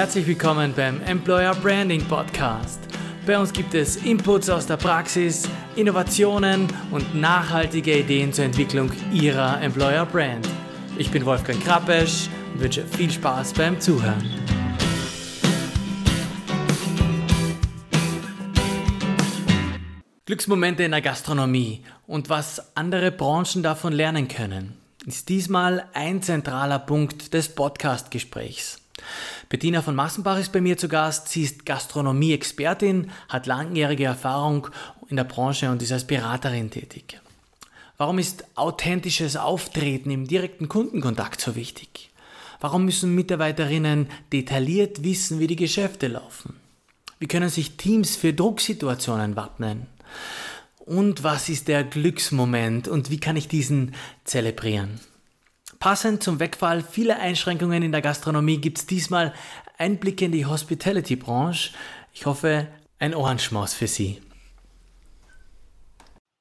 Herzlich willkommen beim Employer Branding Podcast. Bei uns gibt es Inputs aus der Praxis, Innovationen und nachhaltige Ideen zur Entwicklung Ihrer Employer Brand. Ich bin Wolfgang Krappesch und wünsche viel Spaß beim Zuhören. Glücksmomente in der Gastronomie und was andere Branchen davon lernen können, ist diesmal ein zentraler Punkt des Podcast-Gesprächs. Bettina von Massenbach ist bei mir zu Gast. Sie ist Gastronomie-Expertin, hat langjährige Erfahrung in der Branche und ist als Beraterin tätig. Warum ist authentisches Auftreten im direkten Kundenkontakt so wichtig? Warum müssen Mitarbeiterinnen detailliert wissen, wie die Geschäfte laufen? Wie können sich Teams für Drucksituationen wappnen? Und was ist der Glücksmoment und wie kann ich diesen zelebrieren? Passend zum Wegfall vieler Einschränkungen in der Gastronomie gibt es diesmal Einblicke in die Hospitality-Branche. Ich hoffe, ein Ohrenschmaus für Sie.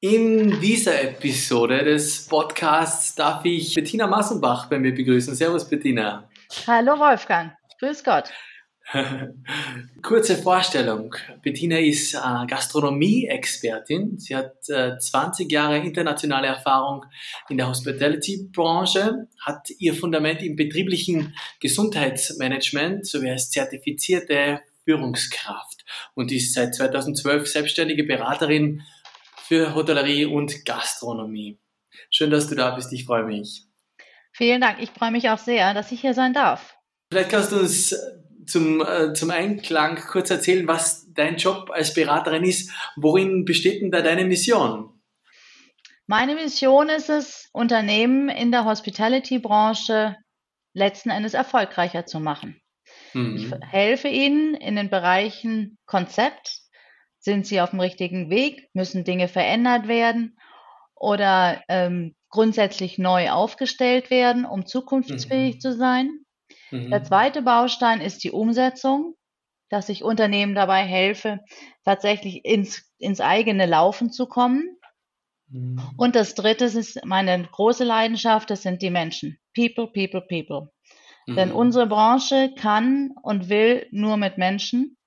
In dieser Episode des Podcasts darf ich Bettina Massenbach bei mir begrüßen. Servus, Bettina. Hallo, Wolfgang. Grüß Gott. Kurze Vorstellung. Bettina ist äh, Gastronomie-Expertin. Sie hat äh, 20 Jahre internationale Erfahrung in der Hospitality-Branche, hat ihr Fundament im betrieblichen Gesundheitsmanagement sowie als zertifizierte Führungskraft und ist seit 2012 selbstständige Beraterin für Hotellerie und Gastronomie. Schön, dass du da bist. Ich freue mich. Vielen Dank. Ich freue mich auch sehr, dass ich hier sein darf. Vielleicht kannst du uns zum, äh, zum Einklang kurz erzählen, was dein Job als Beraterin ist. Worin besteht denn da deine Mission? Meine Mission ist es, Unternehmen in der Hospitality-Branche letzten Endes erfolgreicher zu machen. Mhm. Ich helfe ihnen in den Bereichen Konzept. Sind sie auf dem richtigen Weg? Müssen Dinge verändert werden? Oder ähm, grundsätzlich neu aufgestellt werden, um zukunftsfähig mhm. zu sein? Mhm. Der zweite Baustein ist die Umsetzung, dass ich Unternehmen dabei helfe, tatsächlich ins, ins eigene Laufen zu kommen. Mhm. Und das dritte ist meine große Leidenschaft, das sind die Menschen. People, people, people. Mhm. Denn unsere Branche kann und will nur mit Menschen,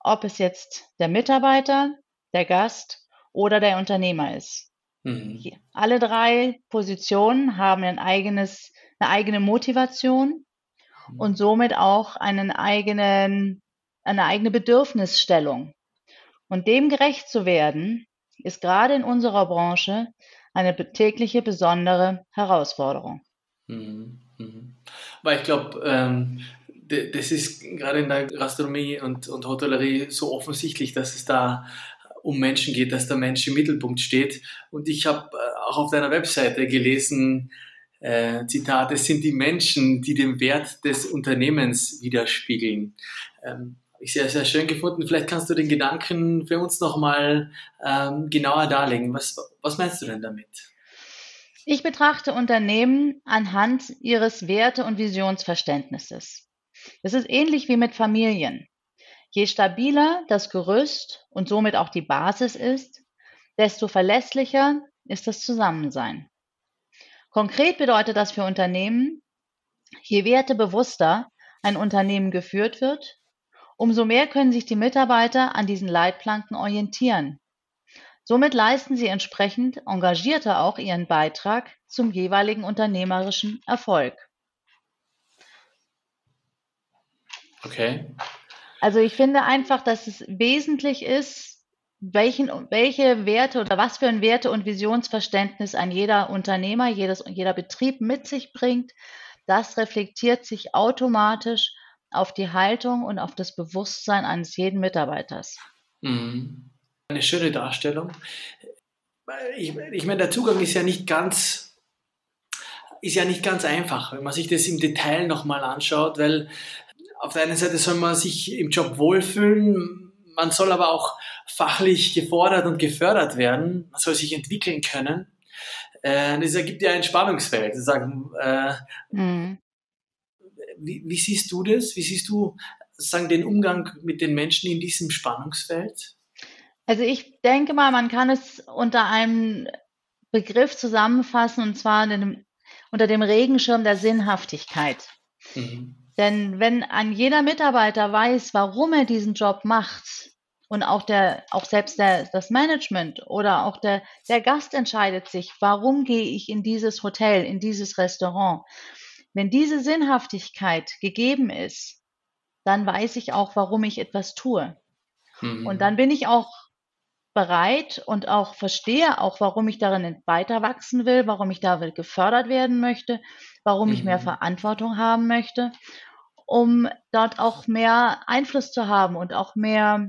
ob es jetzt der Mitarbeiter, der Gast oder der Unternehmer ist. Mhm. Alle drei Positionen haben ein eigenes, eine eigene Motivation und somit auch einen eigenen, eine eigene Bedürfnisstellung. Und dem gerecht zu werden, ist gerade in unserer Branche eine tägliche besondere Herausforderung. Mhm. Mhm. Weil ich glaube, ähm, das ist gerade in der Gastronomie und, und Hotellerie so offensichtlich, dass es da um Menschen geht, dass der Mensch im Mittelpunkt steht. Und ich habe äh, auch auf deiner Webseite gelesen, äh, Zitat, es sind die Menschen, die den Wert des Unternehmens widerspiegeln. Ähm, ich sehr, sehr schön gefunden. Vielleicht kannst du den Gedanken für uns nochmal ähm, genauer darlegen. Was, was meinst du denn damit? Ich betrachte Unternehmen anhand ihres Werte- und Visionsverständnisses. Es ist ähnlich wie mit Familien. Je stabiler das Gerüst und somit auch die Basis ist, desto verlässlicher ist das Zusammensein. Konkret bedeutet das für Unternehmen, je wertebewusster ein Unternehmen geführt wird, umso mehr können sich die Mitarbeiter an diesen Leitplanken orientieren. Somit leisten sie entsprechend engagierter auch ihren Beitrag zum jeweiligen unternehmerischen Erfolg. Okay. Also ich finde einfach, dass es wesentlich ist, welchen, welche Werte oder was für ein Werte- und Visionsverständnis ein jeder Unternehmer, jedes, jeder Betrieb mit sich bringt, das reflektiert sich automatisch auf die Haltung und auf das Bewusstsein eines jeden Mitarbeiters. Mhm. Eine schöne Darstellung. Ich, ich meine, der Zugang ist ja nicht ganz, ist ja nicht ganz einfach, wenn man sich das im Detail nochmal anschaut, weil auf der einen Seite soll man sich im Job wohlfühlen, man soll aber auch fachlich gefordert und gefördert werden. Man soll sich entwickeln können. Äh, das ergibt ja ein Spannungsfeld. Sagen, äh, mhm. wie, wie, siehst du das? Wie siehst du sagen, den Umgang mit den Menschen in diesem Spannungsfeld? Also ich denke mal, man kann es unter einem Begriff zusammenfassen, und zwar dem, unter dem Regenschirm der Sinnhaftigkeit. Mhm. Denn wenn ein jeder Mitarbeiter weiß, warum er diesen Job macht, und auch der, auch selbst der, das Management oder auch der, der Gast entscheidet sich, warum gehe ich in dieses Hotel, in dieses Restaurant. Wenn diese Sinnhaftigkeit gegeben ist, dann weiß ich auch, warum ich etwas tue. Mhm. Und dann bin ich auch bereit und auch verstehe auch, warum ich darin weiter wachsen will, warum ich da gefördert werden möchte, warum mhm. ich mehr mhm. Verantwortung haben möchte, um dort auch mehr Einfluss zu haben und auch mehr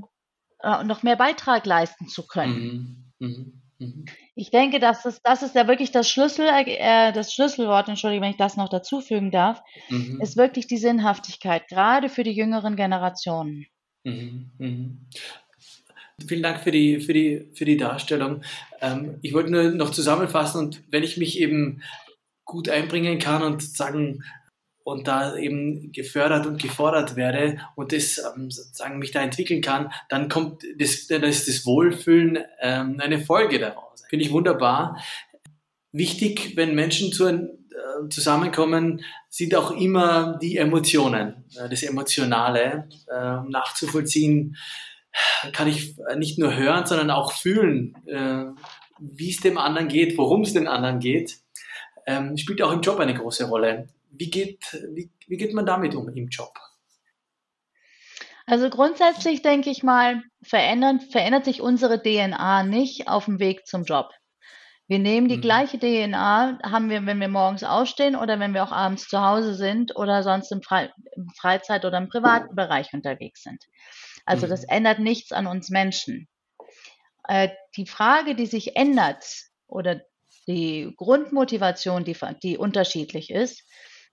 äh, noch mehr Beitrag leisten zu können. Mhm. Mhm. Mhm. Ich denke, das, das ist ja wirklich das Schlüssel, äh, das Schlüsselwort, entschuldige, wenn ich das noch dazufügen darf, mhm. ist wirklich die Sinnhaftigkeit, gerade für die jüngeren Generationen. Vielen Dank für die, für die, für die Darstellung. Ähm, ich wollte nur noch zusammenfassen und wenn ich mich eben gut einbringen kann und sagen, und da eben gefördert und gefordert werde und das ähm, sozusagen mich da entwickeln kann, dann kommt das, dann ist das Wohlfühlen ähm, eine Folge daraus. Finde ich wunderbar. Wichtig, wenn Menschen zu, äh, zusammenkommen, sind auch immer die Emotionen, äh, das Emotionale äh, nachzuvollziehen. Kann ich nicht nur hören, sondern auch fühlen, äh, wie es dem anderen geht, worum es den anderen geht. Ähm, spielt auch im Job eine große Rolle. Wie geht, wie, wie geht man damit um im Job? Also grundsätzlich denke ich mal, verändert, verändert sich unsere DNA nicht auf dem Weg zum Job. Wir nehmen die mhm. gleiche DNA, haben wir, wenn wir morgens aufstehen oder wenn wir auch abends zu Hause sind oder sonst im, Fre im Freizeit- oder im privaten Bereich unterwegs sind. Also mhm. das ändert nichts an uns Menschen. Äh, die Frage, die sich ändert oder die Grundmotivation, die, die unterschiedlich ist,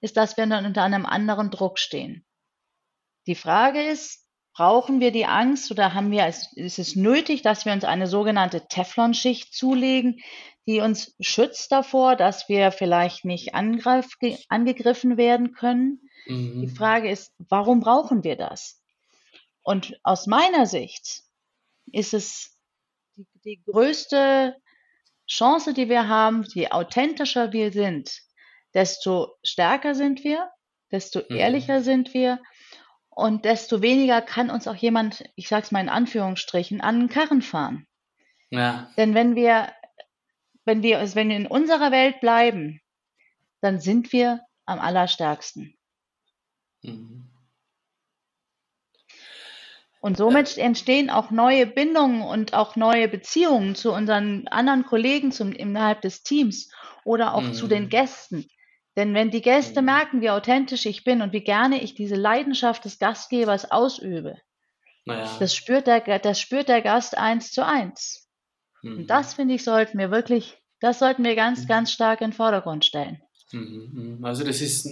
ist, dass wir dann unter einem anderen Druck stehen. Die Frage ist, brauchen wir die Angst oder haben wir, ist es nötig, dass wir uns eine sogenannte Teflonschicht zulegen, die uns schützt davor, dass wir vielleicht nicht angegriffen werden können? Mhm. Die Frage ist, warum brauchen wir das? Und aus meiner Sicht ist es die, die größte Chance, die wir haben, je authentischer wir sind, desto stärker sind wir, desto mhm. ehrlicher sind wir und desto weniger kann uns auch jemand, ich sage es mal in Anführungsstrichen, an den Karren fahren. Ja. Denn wenn wir, wenn wir, wenn wir in unserer Welt bleiben, dann sind wir am allerstärksten. Mhm. Und somit entstehen auch neue Bindungen und auch neue Beziehungen zu unseren anderen Kollegen zum, innerhalb des Teams oder auch mhm. zu den mhm. Gästen. Denn wenn die Gäste mhm. merken, wie authentisch ich bin und wie gerne ich diese Leidenschaft des Gastgebers ausübe, naja. das, spürt der, das spürt der Gast eins zu eins. Mhm. Und das, finde ich, sollten wir wirklich, das sollten wir ganz, mhm. ganz stark in den Vordergrund stellen. Mhm. mhm. Also das ist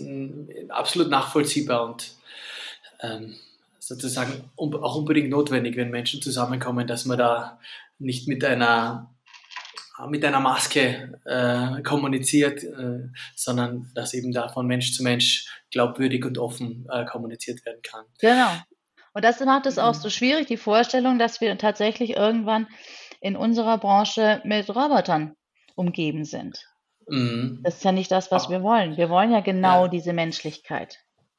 absolut nachvollziehbar und ähm, sozusagen auch unbedingt notwendig, wenn Menschen zusammenkommen, dass man da nicht mit einer mit einer Maske äh, kommuniziert, äh, sondern dass eben da von Mensch zu Mensch glaubwürdig und offen äh, kommuniziert werden kann. Genau. Und das macht es auch mhm. so schwierig, die Vorstellung, dass wir tatsächlich irgendwann in unserer Branche mit Robotern umgeben sind. Mhm. Das ist ja nicht das, was wir wollen. Wir wollen ja genau ja. diese Menschlichkeit.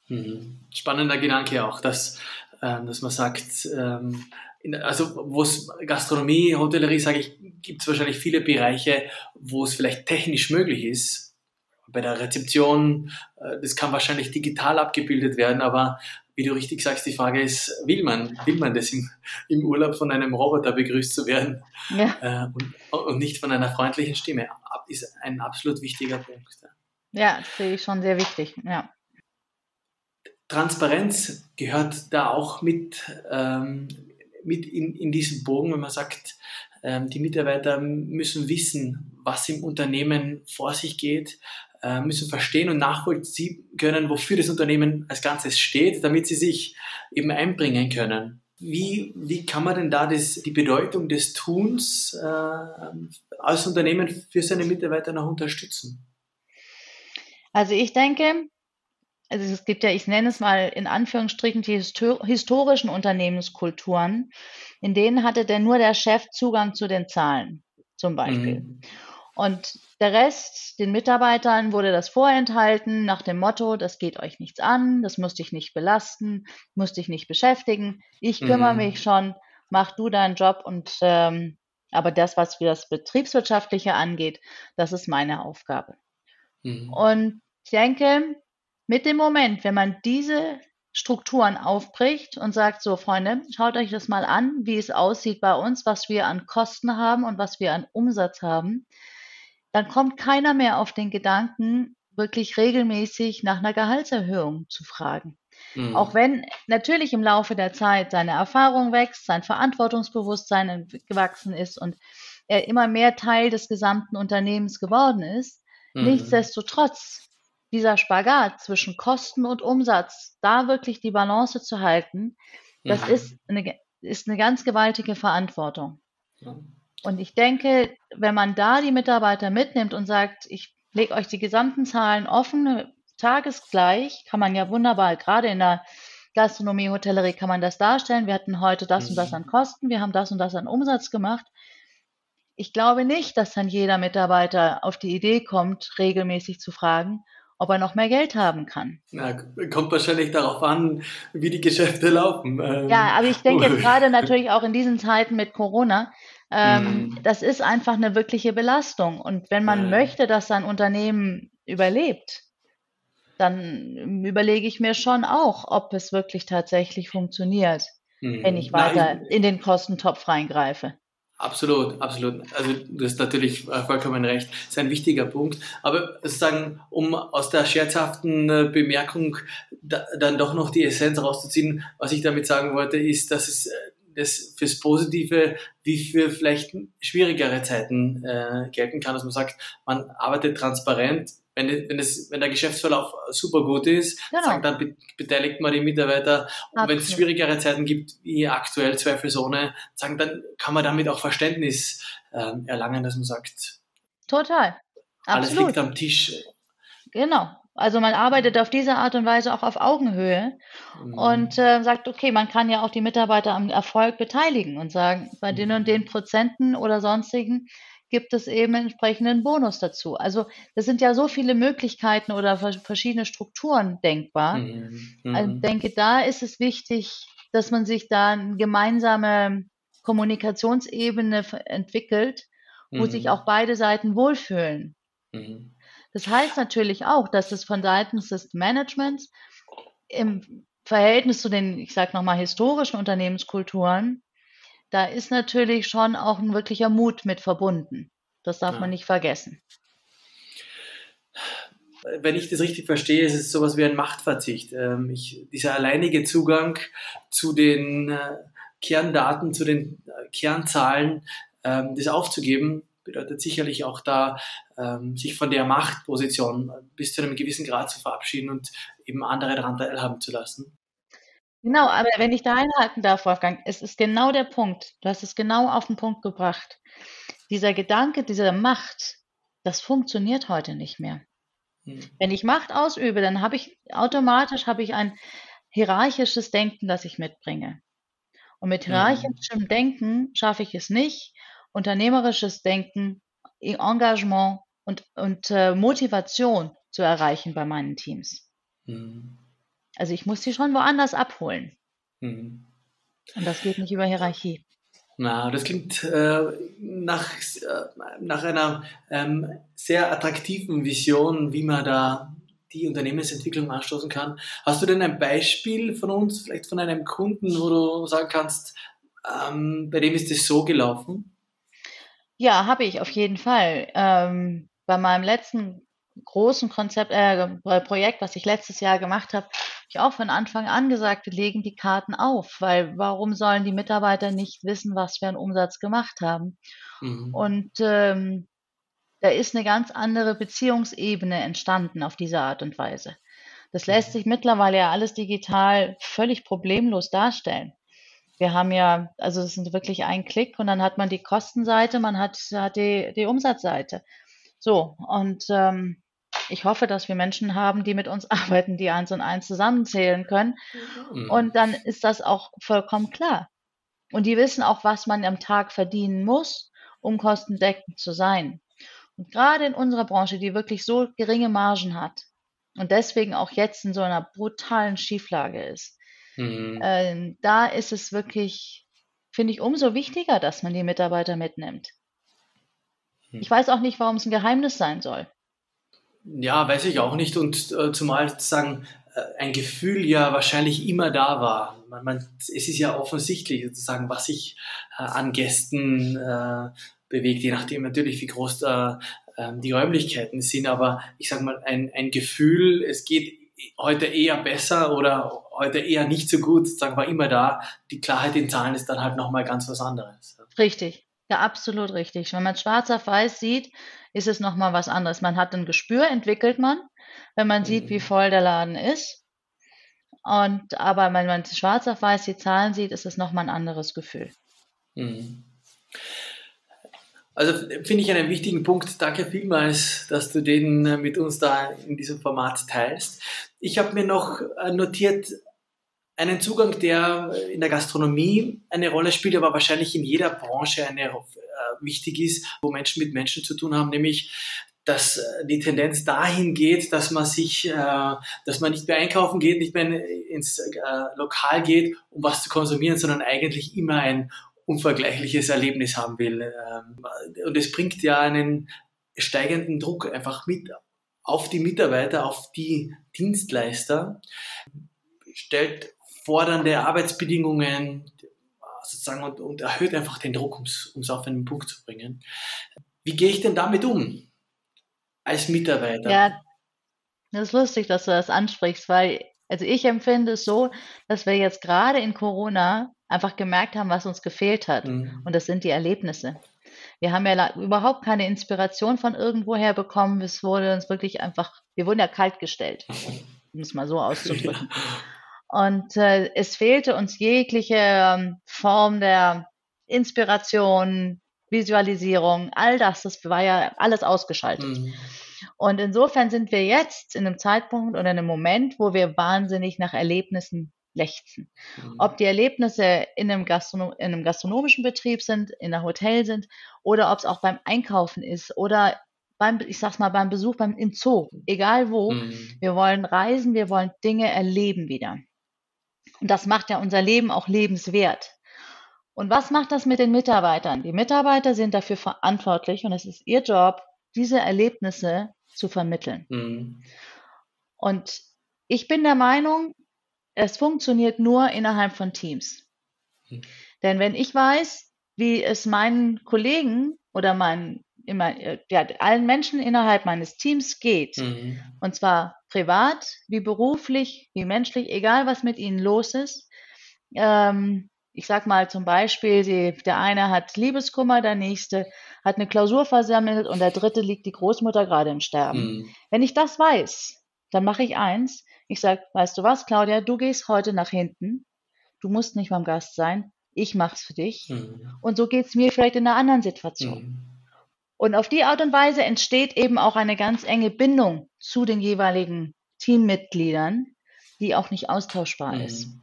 Mhm. Spannender Gedanke auch, dass, dass man sagt, ähm, also wo es Gastronomie, Hotellerie, sage ich, gibt es wahrscheinlich viele Bereiche, wo es vielleicht technisch möglich ist. Bei der Rezeption, äh, das kann wahrscheinlich digital abgebildet werden, aber wie du richtig sagst, die Frage ist, will man, will man das im, im Urlaub von einem Roboter begrüßt zu werden ja. äh, und, und, nicht von einer freundlichen Stimme? Ist ein absolut wichtiger Punkt. Ja, das sehe ich schon sehr wichtig, ja. Transparenz gehört da auch mit, ähm, mit in, in diesem Bogen, wenn man sagt, ähm, die Mitarbeiter müssen wissen, was im Unternehmen vor sich geht, äh, müssen verstehen und nachvollziehen können, wofür das Unternehmen als Ganzes steht, damit sie sich eben einbringen können. Wie, wie kann man denn da das, die Bedeutung des Tuns äh, als Unternehmen für seine Mitarbeiter noch unterstützen? Also ich denke, also es gibt ja, ich nenne es mal in Anführungsstrichen die historischen Unternehmenskulturen, in denen hatte denn nur der Chef Zugang zu den Zahlen, zum Beispiel. Mhm. Und der Rest, den Mitarbeitern wurde das vorenthalten nach dem Motto, das geht euch nichts an, das muss dich nicht belasten, muss dich nicht beschäftigen, ich kümmere mhm. mich schon, mach du deinen Job und ähm, aber das, was für das Betriebswirtschaftliche angeht, das ist meine Aufgabe. Mhm. Und ich denke, mit dem Moment, wenn man diese Strukturen aufbricht und sagt, so Freunde, schaut euch das mal an, wie es aussieht bei uns, was wir an Kosten haben und was wir an Umsatz haben, dann kommt keiner mehr auf den Gedanken, wirklich regelmäßig nach einer Gehaltserhöhung zu fragen. Mhm. Auch wenn natürlich im Laufe der Zeit seine Erfahrung wächst, sein Verantwortungsbewusstsein gewachsen ist und er immer mehr Teil des gesamten Unternehmens geworden ist, mhm. nichtsdestotrotz dieser Spagat zwischen Kosten und Umsatz, da wirklich die Balance zu halten, das mhm. ist, eine, ist eine ganz gewaltige Verantwortung. Und ich denke, wenn man da die Mitarbeiter mitnimmt und sagt, ich lege euch die gesamten Zahlen offen, tagesgleich, kann man ja wunderbar, gerade in der Gastronomie, Hotellerie kann man das darstellen. Wir hatten heute das und das mhm. an Kosten, wir haben das und das an Umsatz gemacht. Ich glaube nicht, dass dann jeder Mitarbeiter auf die Idee kommt, regelmäßig zu fragen, ob er noch mehr Geld haben kann. Ja, kommt wahrscheinlich darauf an, wie die Geschäfte laufen. Ähm, ja, aber ich denke jetzt gerade natürlich auch in diesen Zeiten mit Corona, ähm, mhm. das ist einfach eine wirkliche Belastung. Und wenn man ja. möchte, dass sein Unternehmen überlebt, dann überlege ich mir schon auch, ob es wirklich tatsächlich funktioniert, mhm. wenn ich weiter Nein. in den Kostentopf reingreife. Absolut, absolut. Also du hast natürlich äh, vollkommen recht. Das ist ein wichtiger Punkt. Aber sozusagen, um aus der scherzhaften äh, Bemerkung da, dann doch noch die Essenz rauszuziehen, was ich damit sagen wollte, ist, dass es äh, das fürs Positive wie für vielleicht schwierigere Zeiten äh, gelten kann, dass man sagt, man arbeitet transparent, wenn, wenn, es, wenn der Geschäftsverlauf super gut ist, genau. sagen, dann beteiligt man die Mitarbeiter. Und wenn es schwierigere Zeiten gibt, wie aktuell zweifelsohne, sagen, dann kann man damit auch Verständnis ähm, erlangen, dass man sagt, total. Alles Absolut. liegt am Tisch. Genau. Also man arbeitet auf diese Art und Weise auch auf Augenhöhe mhm. und äh, sagt, okay, man kann ja auch die Mitarbeiter am Erfolg beteiligen und sagen, bei den und den Prozenten oder sonstigen gibt es eben entsprechenden Bonus dazu. Also das sind ja so viele Möglichkeiten oder verschiedene Strukturen denkbar. Mhm. Also ich denke, da ist es wichtig, dass man sich da eine gemeinsame Kommunikationsebene entwickelt, wo mhm. sich auch beide Seiten wohlfühlen. Mhm. Das heißt natürlich auch, dass es von Seiten des Managements im Verhältnis zu den, ich sage nochmal, historischen Unternehmenskulturen da ist natürlich schon auch ein wirklicher Mut mit verbunden. Das darf ja. man nicht vergessen. Wenn ich das richtig verstehe, ist es sowas wie ein Machtverzicht. Ähm, ich, dieser alleinige Zugang zu den äh, Kerndaten, zu den äh, Kernzahlen, ähm, das aufzugeben, bedeutet sicherlich auch da, ähm, sich von der Machtposition bis zu einem gewissen Grad zu verabschieden und eben andere daran teilhaben zu lassen. Genau, aber wenn ich da einhaken darf, Wolfgang, es ist genau der Punkt. Du hast es genau auf den Punkt gebracht. Dieser Gedanke, diese Macht, das funktioniert heute nicht mehr. Hm. Wenn ich Macht ausübe, dann habe ich automatisch habe ich ein hierarchisches Denken, das ich mitbringe. Und mit hm. hierarchischem Denken schaffe ich es nicht, unternehmerisches Denken, Engagement und, und äh, Motivation zu erreichen bei meinen Teams. Mhm. Also ich muss sie schon woanders abholen. Mhm. Und das geht nicht über Hierarchie. Na, das klingt äh, nach, äh, nach einer ähm, sehr attraktiven Vision, wie man da die Unternehmensentwicklung anstoßen kann. Hast du denn ein Beispiel von uns, vielleicht von einem Kunden, wo du sagen kannst, ähm, bei dem ist es so gelaufen? Ja, habe ich auf jeden Fall. Ähm, bei meinem letzten großen Konzept, äh, Projekt, was ich letztes Jahr gemacht habe, habe ich auch von Anfang an gesagt, wir legen die Karten auf, weil warum sollen die Mitarbeiter nicht wissen, was wir an Umsatz gemacht haben? Mhm. Und ähm, da ist eine ganz andere Beziehungsebene entstanden auf diese Art und Weise. Das lässt mhm. sich mittlerweile ja alles digital völlig problemlos darstellen. Wir haben ja, also es sind wirklich ein Klick und dann hat man die Kostenseite, man hat, hat die, die Umsatzseite. So, und ähm, ich hoffe, dass wir Menschen haben, die mit uns arbeiten, die eins und eins zusammenzählen können. Mhm. Und dann ist das auch vollkommen klar. Und die wissen auch, was man am Tag verdienen muss, um kostendeckend zu sein. Und gerade in unserer Branche, die wirklich so geringe Margen hat und deswegen auch jetzt in so einer brutalen Schieflage ist, mhm. äh, da ist es wirklich, finde ich, umso wichtiger, dass man die Mitarbeiter mitnimmt. Mhm. Ich weiß auch nicht, warum es ein Geheimnis sein soll. Ja, weiß ich auch nicht. Und äh, zumal sozusagen äh, ein Gefühl ja wahrscheinlich immer da war. Man, man, es ist ja offensichtlich sozusagen, was sich äh, an Gästen äh, bewegt, je nachdem natürlich, wie groß da, ähm, die Räumlichkeiten sind. Aber ich sage mal, ein, ein Gefühl, es geht heute eher besser oder heute eher nicht so gut, sagen wir immer da. Die Klarheit in Zahlen ist dann halt nochmal ganz was anderes. Richtig, ja, absolut richtig. Wenn man schwarz auf weiß sieht, ist es nochmal was anderes. Man hat ein Gespür, entwickelt man, wenn man sieht, wie mhm. voll der Laden ist. Und aber wenn man schwarz auf weiß die Zahlen sieht, ist es nochmal ein anderes Gefühl. Mhm. Also finde ich einen wichtigen Punkt. Danke vielmals, dass du den äh, mit uns da in diesem Format teilst. Ich habe mir noch äh, notiert einen Zugang, der in der Gastronomie eine Rolle spielt, aber wahrscheinlich in jeder Branche eine äh, wichtig ist, wo Menschen mit Menschen zu tun haben, nämlich dass die Tendenz dahin geht, dass man sich, äh, dass man nicht mehr einkaufen geht, nicht mehr ins äh, Lokal geht, um was zu konsumieren, sondern eigentlich immer ein unvergleichliches Erlebnis haben will. Ähm, und es bringt ja einen steigenden Druck einfach mit auf die Mitarbeiter, auf die Dienstleister, stellt fordernde Arbeitsbedingungen sozusagen und, und erhöht einfach den Druck, um es auf einen Punkt zu bringen. Wie gehe ich denn damit um als Mitarbeiter? Ja, das ist lustig, dass du das ansprichst, weil also ich empfinde es so, dass wir jetzt gerade in Corona einfach gemerkt haben, was uns gefehlt hat. Mhm. Und das sind die Erlebnisse. Wir haben ja überhaupt keine Inspiration von irgendwoher bekommen. Es wurde uns wirklich einfach, wir wurden ja kalt gestellt, um es mal so auszudrücken. Ja. Und äh, es fehlte uns jegliche ähm, Form der Inspiration, Visualisierung, all das, das war ja alles ausgeschaltet. Mhm. Und insofern sind wir jetzt in einem Zeitpunkt oder in einem Moment, wo wir wahnsinnig nach Erlebnissen lechzen. Mhm. Ob die Erlebnisse in einem, Gastronom in einem gastronomischen Betrieb sind, in einem Hotel sind oder ob es auch beim Einkaufen ist oder beim, ich sag's mal, beim Besuch beim, im Zoo, egal wo. Mhm. Wir wollen reisen, wir wollen Dinge erleben wieder. Und das macht ja unser Leben auch lebenswert. Und was macht das mit den Mitarbeitern? Die Mitarbeiter sind dafür verantwortlich und es ist ihr Job, diese Erlebnisse zu vermitteln. Mhm. Und ich bin der Meinung, es funktioniert nur innerhalb von Teams. Mhm. Denn wenn ich weiß, wie es meinen Kollegen oder meinen immer, ja, allen Menschen innerhalb meines Teams geht, mhm. und zwar privat, wie beruflich, wie menschlich, egal was mit ihnen los ist, ähm, ich sag mal zum Beispiel, die, der eine hat Liebeskummer, der nächste hat eine Klausur versammelt und der dritte liegt die Großmutter gerade im Sterben. Mhm. Wenn ich das weiß, dann mache ich eins. Ich sage, weißt du was, Claudia, du gehst heute nach hinten. Du musst nicht beim Gast sein. Ich mach's für dich. Mhm. Und so geht's mir vielleicht in einer anderen Situation. Mhm. Und auf die Art und Weise entsteht eben auch eine ganz enge Bindung zu den jeweiligen Teammitgliedern, die auch nicht austauschbar ist. Mhm.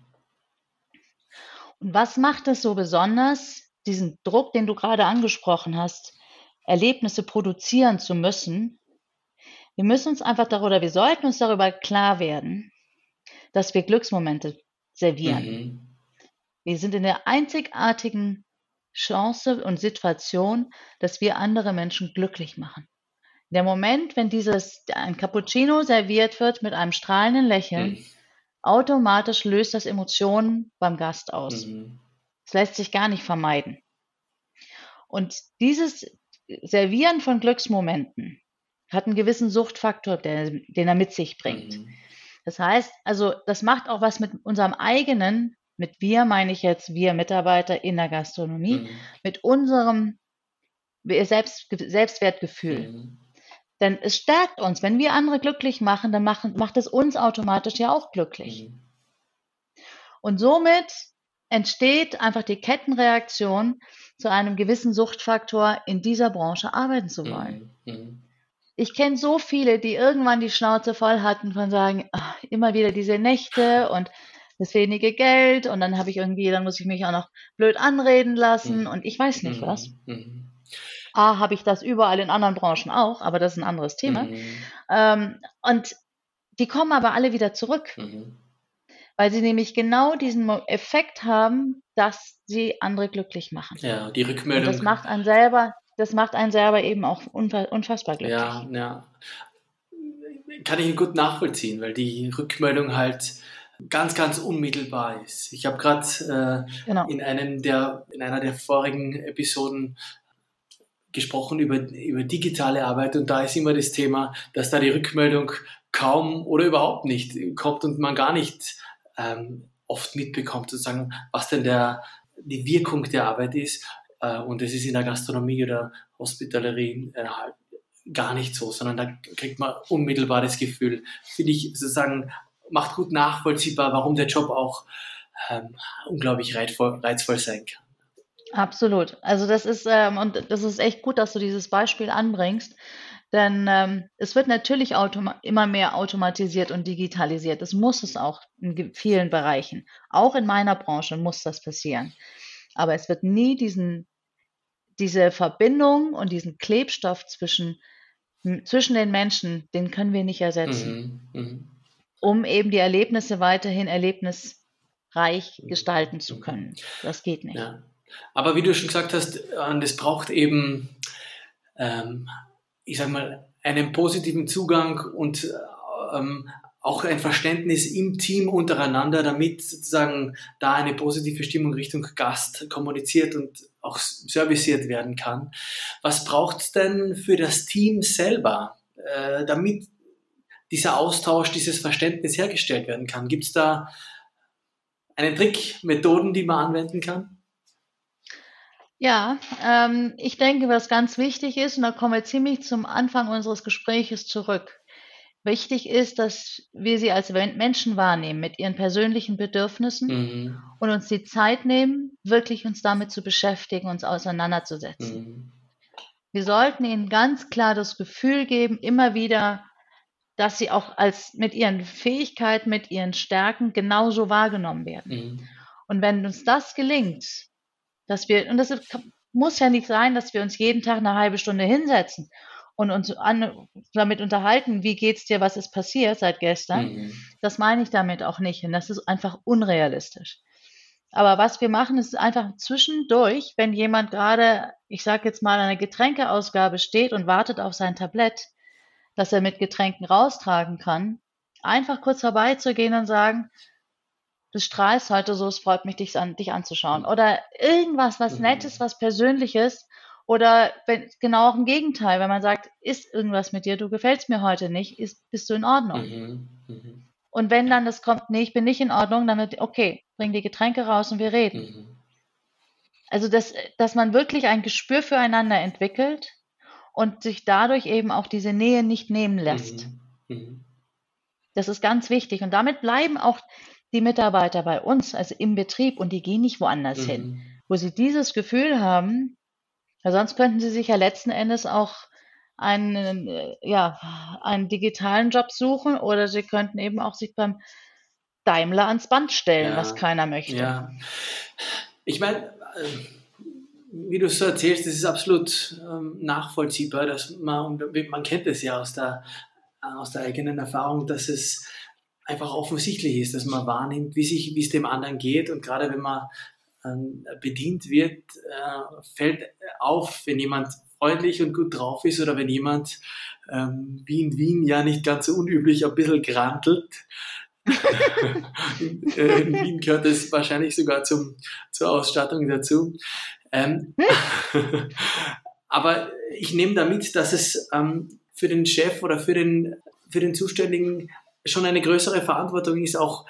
Und was macht es so besonders, diesen Druck, den du gerade angesprochen hast, Erlebnisse produzieren zu müssen? Wir müssen uns einfach darüber, wir sollten uns darüber klar werden, dass wir Glücksmomente servieren. Mhm. Wir sind in der einzigartigen Chance und Situation, dass wir andere Menschen glücklich machen. Der Moment, wenn dieses ein Cappuccino serviert wird mit einem strahlenden Lächeln, mhm automatisch löst das Emotionen beim Gast aus. Mhm. Das lässt sich gar nicht vermeiden. Und dieses Servieren von Glücksmomenten hat einen gewissen Suchtfaktor, der, den er mit sich bringt. Mhm. Das heißt, also das macht auch was mit unserem eigenen, mit wir meine ich jetzt wir Mitarbeiter in der Gastronomie, mhm. mit unserem Selbst, Selbstwertgefühl. Mhm. Denn es stärkt uns. Wenn wir andere glücklich machen, dann machen, macht es uns automatisch ja auch glücklich. Mhm. Und somit entsteht einfach die Kettenreaktion zu einem gewissen Suchtfaktor, in dieser Branche arbeiten zu wollen. Mhm. mhm. Ich kenne so viele, die irgendwann die Schnauze voll hatten von sagen, ach, immer wieder diese Nächte und das wenige Geld und dann habe ich irgendwie, dann muss ich mich auch noch blöd anreden lassen mhm. und ich weiß nicht was. Mhm. mhm. A, habe ich das überall in anderen Branchen auch, aber das ist ein anderes Thema. Mhm. Ähm, und die kommen aber alle wieder zurück, mhm. weil sie nämlich genau diesen Effekt haben, dass sie andere glücklich machen. Ja, die Rückmeldung. Und das macht einen selber, das macht einen selber eben auch unfassbar glücklich. Ja, ja. Kann ich gut nachvollziehen, weil die Rückmeldung halt ganz, ganz unmittelbar ist. Ich habe gerade äh, genau. in einem der, in einer der vorigen Episoden gesprochen über, über digitale Arbeit und da ist immer das Thema, dass da die Rückmeldung kaum oder überhaupt nicht kommt und man gar nicht ähm, oft mitbekommt, sozusagen, was denn der, die Wirkung der Arbeit ist. Äh, und das ist in der Gastronomie oder Hospitalerie äh, halt gar nicht so, sondern da kriegt man unmittelbar das Gefühl. Finde ich sozusagen, macht gut nachvollziehbar, warum der Job auch ähm, unglaublich reizvoll, reizvoll sein kann. Absolut. Also das ist, ähm, und das ist echt gut, dass du dieses Beispiel anbringst. Denn ähm, es wird natürlich immer mehr automatisiert und digitalisiert. Das muss es auch in vielen Bereichen. Auch in meiner Branche muss das passieren. Aber es wird nie diesen, diese Verbindung und diesen Klebstoff zwischen, zwischen den Menschen, den können wir nicht ersetzen, mhm, mh. Um eben die Erlebnisse weiterhin erlebnisreich gestalten zu können. Das geht nicht. Ja. Aber wie du schon gesagt hast, es braucht eben, ähm, ich sag mal, einen positiven Zugang und ähm, auch ein Verständnis im Team untereinander, damit sozusagen da eine positive Stimmung Richtung Gast kommuniziert und auch serviciert werden kann. Was braucht es denn für das Team selber, äh, damit dieser Austausch, dieses Verständnis hergestellt werden kann? Gibt es da einen Trick, Methoden, die man anwenden kann? Ja, ähm, ich denke, was ganz wichtig ist, und da kommen wir ziemlich zum Anfang unseres Gespräches zurück. Wichtig ist, dass wir sie als Menschen wahrnehmen mit ihren persönlichen Bedürfnissen mhm. und uns die Zeit nehmen, wirklich uns damit zu beschäftigen, uns auseinanderzusetzen. Mhm. Wir sollten ihnen ganz klar das Gefühl geben, immer wieder, dass sie auch als mit ihren Fähigkeiten, mit ihren Stärken genauso wahrgenommen werden. Mhm. Und wenn uns das gelingt, dass wir, und das muss ja nicht sein, dass wir uns jeden Tag eine halbe Stunde hinsetzen und uns an, damit unterhalten, wie geht's dir, was ist passiert seit gestern. Mhm. Das meine ich damit auch nicht. Und das ist einfach unrealistisch. Aber was wir machen, ist einfach zwischendurch, wenn jemand gerade, ich sage jetzt mal, eine Getränkeausgabe steht und wartet auf sein Tablett, dass er mit Getränken raustragen kann, einfach kurz vorbeizugehen und sagen, du strahlst heute so, es freut mich, dich, an, dich anzuschauen. Oder irgendwas, was mhm. Nettes, was Persönliches. Oder wenn, genau auch im Gegenteil, wenn man sagt, ist irgendwas mit dir, du gefällst mir heute nicht, ist, bist du in Ordnung. Mhm. Mhm. Und wenn dann das kommt, nee, ich bin nicht in Ordnung, dann wird, okay, bring die Getränke raus und wir reden. Mhm. Also, dass, dass man wirklich ein Gespür füreinander entwickelt und sich dadurch eben auch diese Nähe nicht nehmen lässt. Mhm. Mhm. Das ist ganz wichtig. Und damit bleiben auch die Mitarbeiter bei uns, also im Betrieb, und die gehen nicht woanders mhm. hin, wo sie dieses Gefühl haben, weil sonst könnten sie sich ja letzten Endes auch einen, äh, ja, einen digitalen Job suchen oder sie könnten eben auch sich beim Daimler ans Band stellen, ja, was keiner möchte. Ja. Ich meine, äh, wie du es so erzählst, das ist absolut ähm, nachvollziehbar, dass man, man kennt es ja aus der, aus der eigenen Erfahrung, dass es einfach offensichtlich ist, dass man wahrnimmt, wie, sich, wie es dem anderen geht. Und gerade wenn man ähm, bedient wird, äh, fällt auf, wenn jemand freundlich und gut drauf ist oder wenn jemand ähm, wie in Wien ja nicht ganz so unüblich ein bisschen grantelt. In, äh, in Wien gehört es wahrscheinlich sogar zum, zur Ausstattung dazu. Ähm, aber ich nehme damit, dass es ähm, für den Chef oder für den, für den Zuständigen schon eine größere Verantwortung ist, auch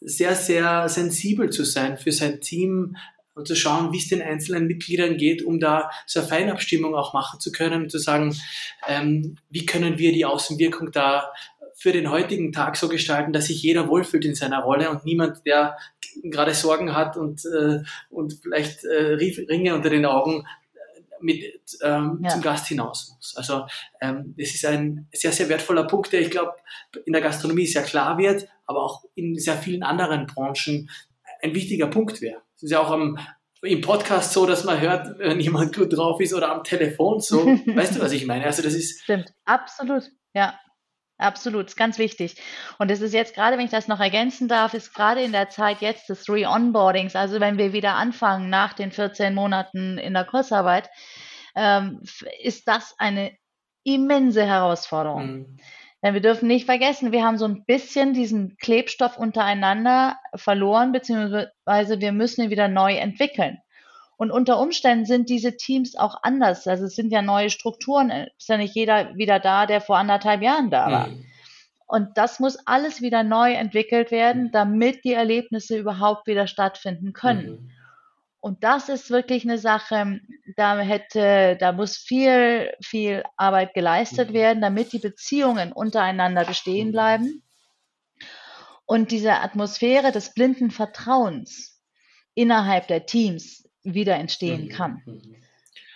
sehr, sehr sensibel zu sein für sein Team und zu schauen, wie es den einzelnen Mitgliedern geht, um da so eine Feinabstimmung auch machen zu können und zu sagen, ähm, wie können wir die Außenwirkung da für den heutigen Tag so gestalten, dass sich jeder wohlfühlt in seiner Rolle und niemand, der gerade Sorgen hat und, äh, und vielleicht äh, Ringe unter den Augen mit ähm, ja. zum Gast hinaus muss. Also ähm, das ist ein sehr, sehr wertvoller Punkt, der ich glaube in der Gastronomie sehr klar wird, aber auch in sehr vielen anderen Branchen ein wichtiger Punkt wäre. Es ist ja auch am, im Podcast so, dass man hört, wenn jemand gut drauf ist oder am Telefon so. weißt du, was ich meine? Also das ist. Stimmt, absolut, ja. Absolut, ist ganz wichtig. Und es ist jetzt gerade, wenn ich das noch ergänzen darf, ist gerade in der Zeit jetzt des Re-Onboardings, also wenn wir wieder anfangen nach den 14 Monaten in der Kursarbeit, ähm, ist das eine immense Herausforderung. Mhm. Denn wir dürfen nicht vergessen, wir haben so ein bisschen diesen Klebstoff untereinander verloren, beziehungsweise wir müssen ihn wieder neu entwickeln. Und unter Umständen sind diese Teams auch anders. Also es sind ja neue Strukturen. Es ist ja nicht jeder wieder da, der vor anderthalb Jahren da war. Mhm. Und das muss alles wieder neu entwickelt werden, mhm. damit die Erlebnisse überhaupt wieder stattfinden können. Mhm. Und das ist wirklich eine Sache, da hätte, da muss viel, viel Arbeit geleistet mhm. werden, damit die Beziehungen untereinander bestehen mhm. bleiben. Und diese Atmosphäre des blinden Vertrauens innerhalb der Teams wieder entstehen mhm. kann.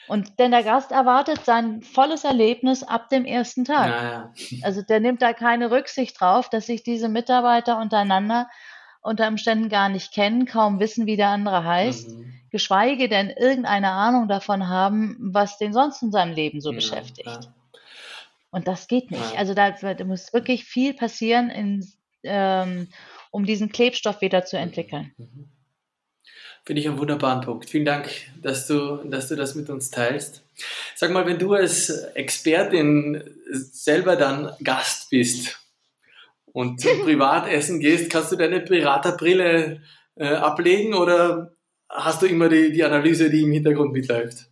Und denn der Gast erwartet sein volles Erlebnis ab dem ersten Tag. Naja. Also der nimmt da keine Rücksicht drauf, dass sich diese Mitarbeiter untereinander unter Umständen gar nicht kennen, kaum wissen, wie der andere heißt, mhm. geschweige denn irgendeine Ahnung davon haben, was den sonst in seinem Leben so ja, beschäftigt. Ja. Und das geht nicht. Ja. Also da, da, muss wirklich viel passieren, in, ähm, um diesen Klebstoff wieder zu entwickeln. Mhm. Finde ich einen wunderbaren Punkt. Vielen Dank, dass du, dass du das mit uns teilst. Sag mal, wenn du als Expertin selber dann Gast bist und zum Privatessen gehst, kannst du deine Beraterbrille äh, ablegen oder hast du immer die, die Analyse, die im Hintergrund mitläuft?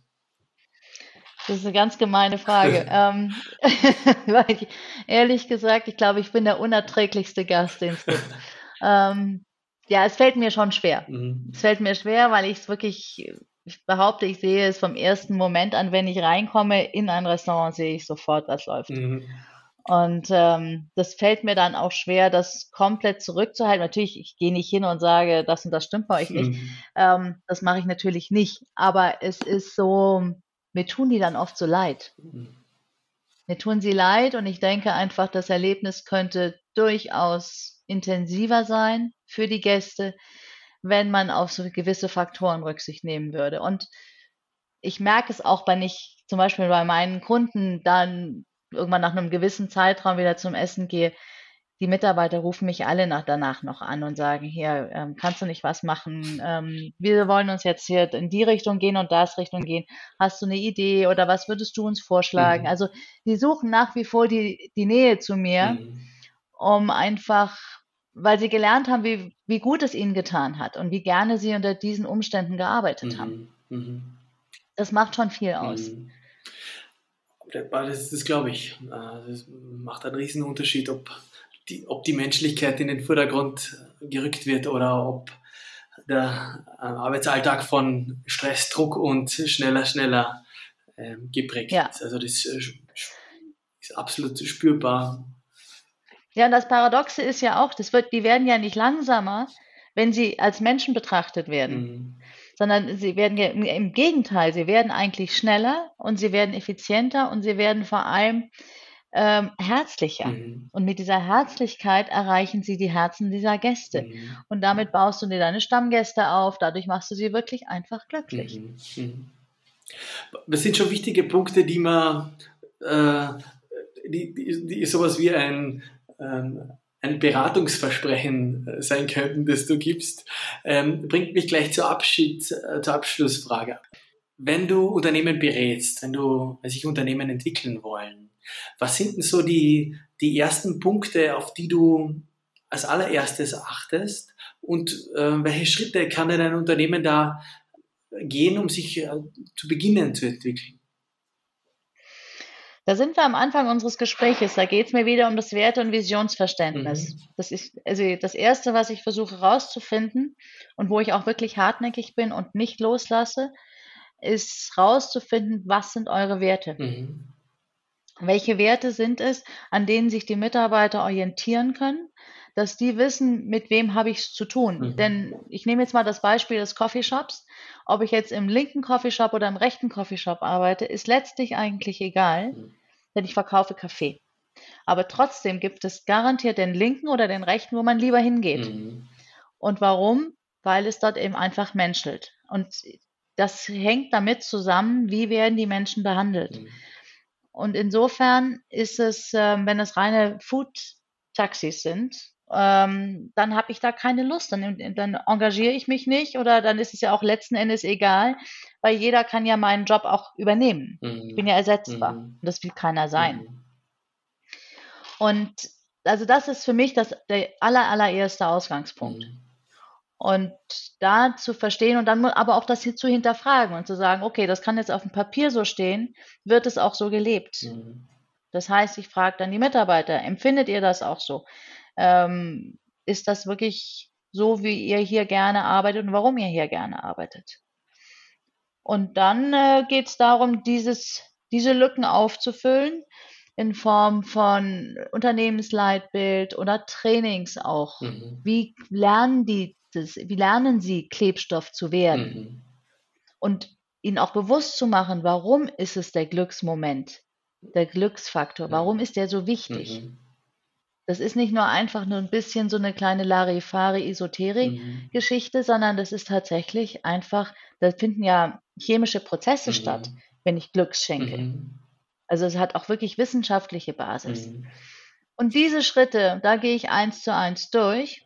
Das ist eine ganz gemeine Frage. ähm, weil ich, ehrlich gesagt, ich glaube, ich bin der unerträglichste Gast, den es gibt. ähm, ja, es fällt mir schon schwer. Mhm. Es fällt mir schwer, weil ich es wirklich, ich behaupte, ich sehe es vom ersten Moment an, wenn ich reinkomme in ein Restaurant, sehe ich sofort, was läuft. Mhm. Und ähm, das fällt mir dann auch schwer, das komplett zurückzuhalten. Natürlich, ich gehe nicht hin und sage, das und das stimmt bei euch nicht. Mhm. Ähm, das mache ich natürlich nicht. Aber es ist so, mir tun die dann oft so leid. Mhm. Mir tun sie leid und ich denke einfach, das Erlebnis könnte durchaus intensiver sein für die Gäste, wenn man auf so gewisse Faktoren Rücksicht nehmen würde. Und ich merke es auch bei nicht, zum Beispiel bei meinen Kunden, dann irgendwann nach einem gewissen Zeitraum wieder zum Essen gehe, die Mitarbeiter rufen mich alle nach, danach noch an und sagen, hier, ähm, kannst du nicht was machen? Ähm, wir wollen uns jetzt hier in die Richtung gehen und das Richtung gehen. Hast du eine Idee oder was würdest du uns vorschlagen? Mhm. Also die suchen nach wie vor die, die Nähe zu mir, mhm. um einfach, weil sie gelernt haben, wie, wie gut es ihnen getan hat und wie gerne sie unter diesen Umständen gearbeitet mhm. haben. Mhm. Das macht schon viel aus. Mhm. Das, das glaube ich. Äh, das macht einen riesen Unterschied, ob die, ob die Menschlichkeit in den Vordergrund gerückt wird oder ob der äh, Arbeitsalltag von Stress, Druck und schneller, schneller ähm, geprägt ja. ist. Also das äh, ist absolut spürbar. Ja, und das Paradoxe ist ja auch, das wird, die werden ja nicht langsamer, wenn sie als Menschen betrachtet werden. Mhm sondern sie werden im Gegenteil, sie werden eigentlich schneller und sie werden effizienter und sie werden vor allem ähm, herzlicher. Mhm. Und mit dieser Herzlichkeit erreichen sie die Herzen dieser Gäste. Mhm. Und damit baust du dir deine Stammgäste auf, dadurch machst du sie wirklich einfach glücklich. Mhm. mhm. Das sind schon wichtige Punkte, die man, äh, die, die, die sowas wie ein, ähm, ein Beratungsversprechen äh, sein könnten, das du gibst, ähm, bringt mich gleich zur, Abschied, äh, zur Abschlussfrage. Wenn du Unternehmen berätst, wenn du wenn sich Unternehmen entwickeln wollen, was sind denn so die, die ersten Punkte, auf die du als allererstes achtest und äh, welche Schritte kann denn ein Unternehmen da gehen, um sich äh, zu beginnen zu entwickeln? Da sind wir am Anfang unseres Gespräches. Da geht es mir wieder um das Werte- und Visionsverständnis. Mhm. Das ist also das Erste, was ich versuche herauszufinden und wo ich auch wirklich hartnäckig bin und nicht loslasse, ist herauszufinden, was sind eure Werte? Mhm. Welche Werte sind es, an denen sich die Mitarbeiter orientieren können? dass die wissen, mit wem habe ich es zu tun. Mhm. Denn ich nehme jetzt mal das Beispiel des Coffeeshops. Ob ich jetzt im linken Coffeeshop oder im rechten Coffeeshop arbeite, ist letztlich eigentlich egal, mhm. denn ich verkaufe Kaffee. Aber trotzdem gibt es garantiert den linken oder den rechten, wo man lieber hingeht. Mhm. Und warum? weil es dort eben einfach menschelt. Und das hängt damit zusammen, wie werden die Menschen behandelt. Mhm. Und insofern ist es, äh, wenn es reine Food-Taxis sind, ähm, dann habe ich da keine Lust. Dann, dann engagiere ich mich nicht oder dann ist es ja auch letzten Endes egal, weil jeder kann ja meinen Job auch übernehmen. Mhm. Ich bin ja ersetzbar. Mhm. Das will keiner sein. Mhm. Und also das ist für mich das, der aller, allererste Ausgangspunkt. Mhm. Und da zu verstehen und dann aber auch das hier zu hinterfragen und zu sagen, okay, das kann jetzt auf dem Papier so stehen, wird es auch so gelebt. Mhm. Das heißt, ich frage dann die Mitarbeiter, empfindet ihr das auch so? Ähm, ist das wirklich so, wie ihr hier gerne arbeitet und warum ihr hier gerne arbeitet? Und dann äh, geht es darum, dieses, diese Lücken aufzufüllen in Form von Unternehmensleitbild oder Trainings auch. Mhm. Wie lernen die das, wie lernen sie Klebstoff zu werden? Mhm. Und ihnen auch bewusst zu machen, warum ist es der Glücksmoment, der Glücksfaktor, warum ist der so wichtig? Mhm. Das ist nicht nur einfach nur ein bisschen so eine kleine Larifari-Esoterik-Geschichte, mhm. sondern das ist tatsächlich einfach, da finden ja chemische Prozesse mhm. statt, wenn ich Glücks schenke. Mhm. Also es hat auch wirklich wissenschaftliche Basis. Mhm. Und diese Schritte, da gehe ich eins zu eins durch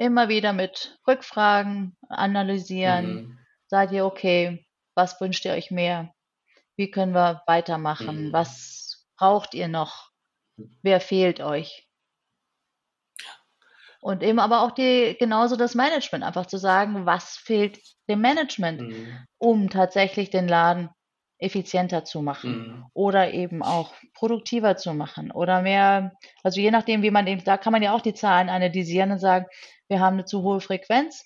immer wieder mit Rückfragen analysieren. Mhm. Seid ihr okay? Was wünscht ihr euch mehr? Wie können wir weitermachen? Mhm. Was braucht ihr noch? Wer fehlt euch? Und eben aber auch die, genauso das Management, einfach zu sagen, was fehlt dem Management, mhm. um tatsächlich den Laden effizienter zu machen mhm. oder eben auch produktiver zu machen oder mehr, also je nachdem, wie man eben, da kann man ja auch die Zahlen analysieren und sagen, wir haben eine zu hohe Frequenz,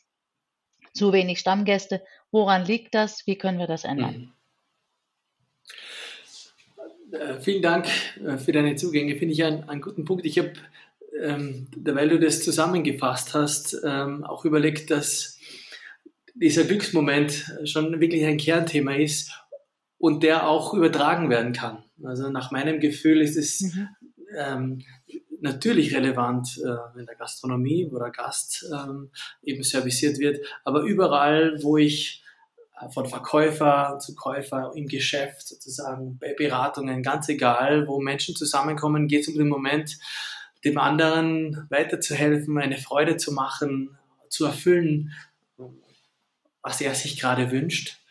zu wenig Stammgäste. Woran liegt das? Wie können wir das ändern? Mhm. Äh, vielen Dank äh, für deine Zugänge. Finde ich einen, einen guten Punkt. Ich habe, ähm, weil du das zusammengefasst hast, ähm, auch überlegt, dass dieser Glücksmoment schon wirklich ein Kernthema ist und der auch übertragen werden kann. Also nach meinem Gefühl ist es mhm. ähm, natürlich relevant äh, in der Gastronomie, wo der Gast ähm, eben serviciert wird, aber überall, wo ich äh, von Verkäufer zu Käufer im Geschäft sozusagen, bei Beratungen, ganz egal, wo Menschen zusammenkommen, geht es um den Moment, dem anderen weiterzuhelfen, eine Freude zu machen, zu erfüllen, was er sich gerade wünscht.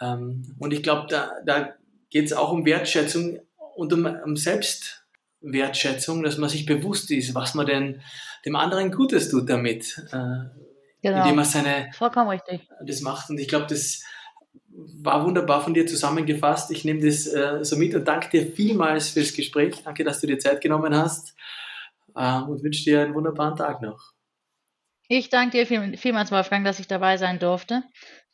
Ähm, und ich glaube, da, da geht es auch um Wertschätzung und um, um Selbst, Wertschätzung, dass man sich bewusst ist, was man denn dem anderen Gutes tut damit, äh, genau. indem man seine vollkommen richtig das macht. Und ich glaube, das war wunderbar von dir zusammengefasst. Ich nehme das äh, so mit und danke dir vielmals fürs Gespräch. Danke, dass du dir Zeit genommen hast äh, und wünsche dir einen wunderbaren Tag noch. Ich danke dir viel, vielmals, Wolfgang, dass ich dabei sein durfte.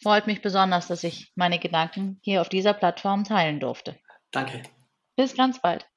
Freut mich besonders, dass ich meine Gedanken hier auf dieser Plattform teilen durfte. Danke. Bis ganz bald.